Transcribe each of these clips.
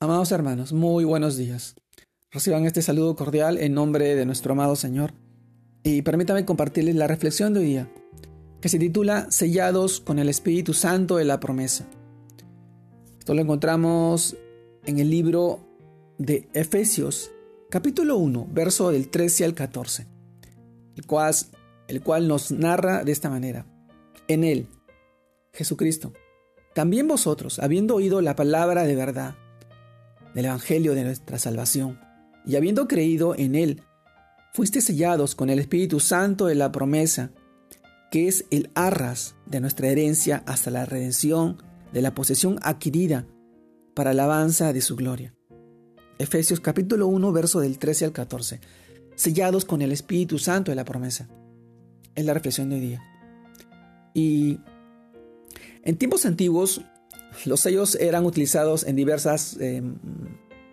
Amados hermanos, muy buenos días. Reciban este saludo cordial en nombre de nuestro amado Señor y permítame compartirles la reflexión de hoy día, que se titula Sellados con el Espíritu Santo de la promesa. Esto lo encontramos en el libro de Efesios, capítulo 1, verso del 13 al 14, el cual, el cual nos narra de esta manera. En él, Jesucristo, también vosotros, habiendo oído la palabra de verdad, del Evangelio de nuestra salvación, y habiendo creído en Él, fuiste sellados con el Espíritu Santo de la promesa, que es el arras de nuestra herencia hasta la redención de la posesión adquirida para alabanza de su gloria. Efesios capítulo 1, verso del 13 al 14. Sellados con el Espíritu Santo de la promesa. Es la reflexión de hoy día. Y en tiempos antiguos, los sellos eran utilizados en diversas eh,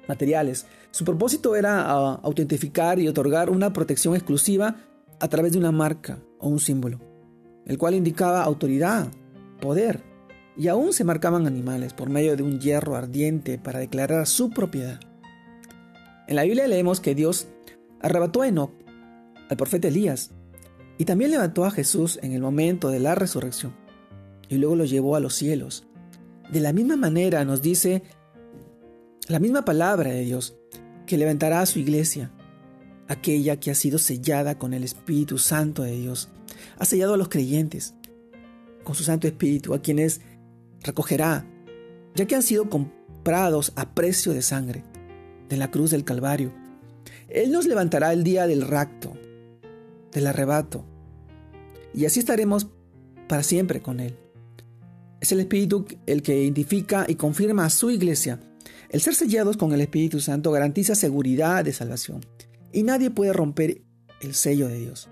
materiales. Su propósito era ah, autentificar y otorgar una protección exclusiva a través de una marca o un símbolo, el cual indicaba autoridad, poder, y aún se marcaban animales por medio de un hierro ardiente para declarar su propiedad. En la Biblia leemos que Dios arrebató a Enoch, al profeta Elías, y también levantó a Jesús en el momento de la resurrección, y luego lo llevó a los cielos, de la misma manera nos dice la misma palabra de Dios, que levantará a su iglesia, aquella que ha sido sellada con el Espíritu Santo de Dios. Ha sellado a los creyentes con su Santo Espíritu, a quienes recogerá, ya que han sido comprados a precio de sangre de la cruz del Calvario. Él nos levantará el día del rapto, del arrebato, y así estaremos para siempre con Él. Es el Espíritu el que identifica y confirma a su iglesia. El ser sellados con el Espíritu Santo garantiza seguridad de salvación y nadie puede romper el sello de Dios.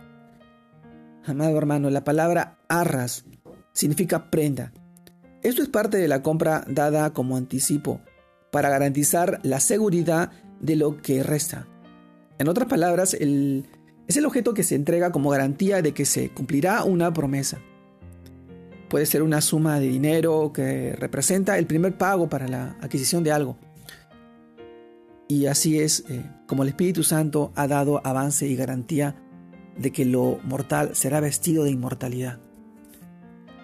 Amado hermano, la palabra arras significa prenda. Esto es parte de la compra dada como anticipo para garantizar la seguridad de lo que resta. En otras palabras, es el objeto que se entrega como garantía de que se cumplirá una promesa. Puede ser una suma de dinero que representa el primer pago para la adquisición de algo. Y así es eh, como el Espíritu Santo ha dado avance y garantía de que lo mortal será vestido de inmortalidad.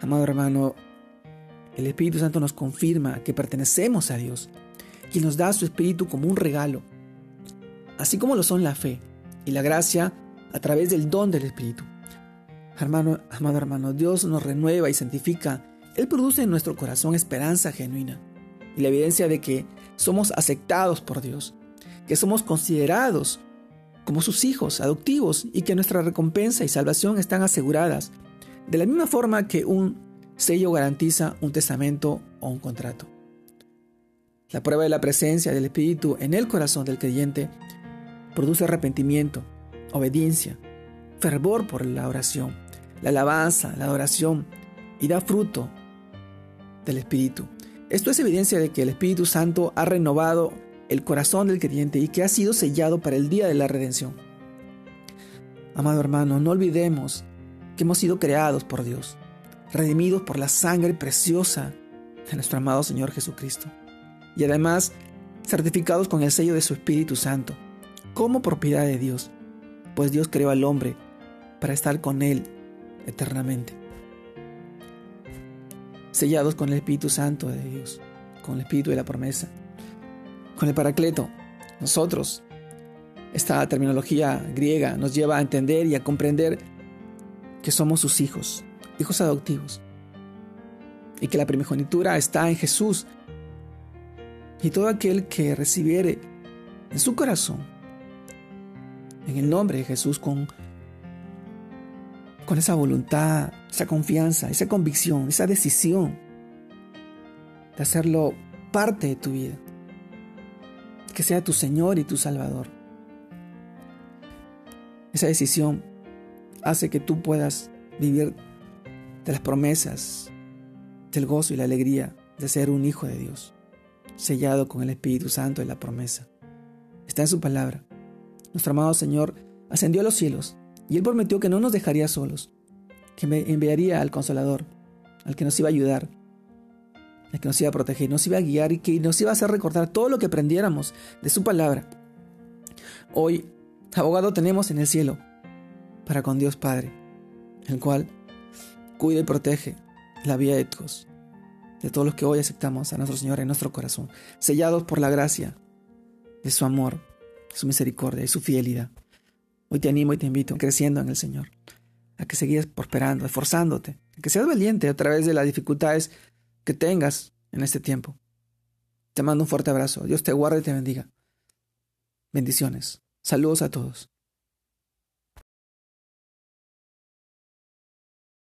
Amado hermano, el Espíritu Santo nos confirma que pertenecemos a Dios, quien nos da su Espíritu como un regalo, así como lo son la fe y la gracia a través del don del Espíritu. Hermano, amado hermano, Dios nos renueva y santifica. Él produce en nuestro corazón esperanza genuina y la evidencia de que somos aceptados por Dios, que somos considerados como sus hijos adoptivos y que nuestra recompensa y salvación están aseguradas, de la misma forma que un sello garantiza un testamento o un contrato. La prueba de la presencia del Espíritu en el corazón del creyente produce arrepentimiento, obediencia, fervor por la oración la alabanza, la adoración y da fruto del Espíritu. Esto es evidencia de que el Espíritu Santo ha renovado el corazón del creyente y que ha sido sellado para el día de la redención. Amado hermano, no olvidemos que hemos sido creados por Dios, redimidos por la sangre preciosa de nuestro amado Señor Jesucristo, y además certificados con el sello de su Espíritu Santo, como propiedad de Dios, pues Dios creó al hombre para estar con Él eternamente. Sellados con el Espíritu Santo de Dios, con el Espíritu de la promesa, con el Paracleto. Nosotros, esta terminología griega nos lleva a entender y a comprender que somos sus hijos, hijos adoptivos, y que la primogenitura está en Jesús. Y todo aquel que recibiere en su corazón, en el nombre de Jesús, con con esa voluntad, esa confianza, esa convicción, esa decisión de hacerlo parte de tu vida. Que sea tu Señor y tu Salvador. Esa decisión hace que tú puedas vivir de las promesas, del gozo y la alegría de ser un hijo de Dios, sellado con el Espíritu Santo de la promesa. Está en su palabra. Nuestro amado Señor ascendió a los cielos y Él prometió que no nos dejaría solos, que me enviaría al Consolador, al que nos iba a ayudar, el que nos iba a proteger, nos iba a guiar y que nos iba a hacer recordar todo lo que aprendiéramos de su palabra. Hoy, abogado tenemos en el cielo para con Dios Padre, el cual cuida y protege la vida de todos, de todos los que hoy aceptamos a nuestro Señor en nuestro corazón, sellados por la gracia de su amor, su misericordia y su fidelidad. Hoy te animo y te invito, creciendo en el Señor, a que sigas prosperando, esforzándote, a que seas valiente a través de las dificultades que tengas en este tiempo. Te mando un fuerte abrazo. Dios te guarde y te bendiga. Bendiciones. Saludos a todos.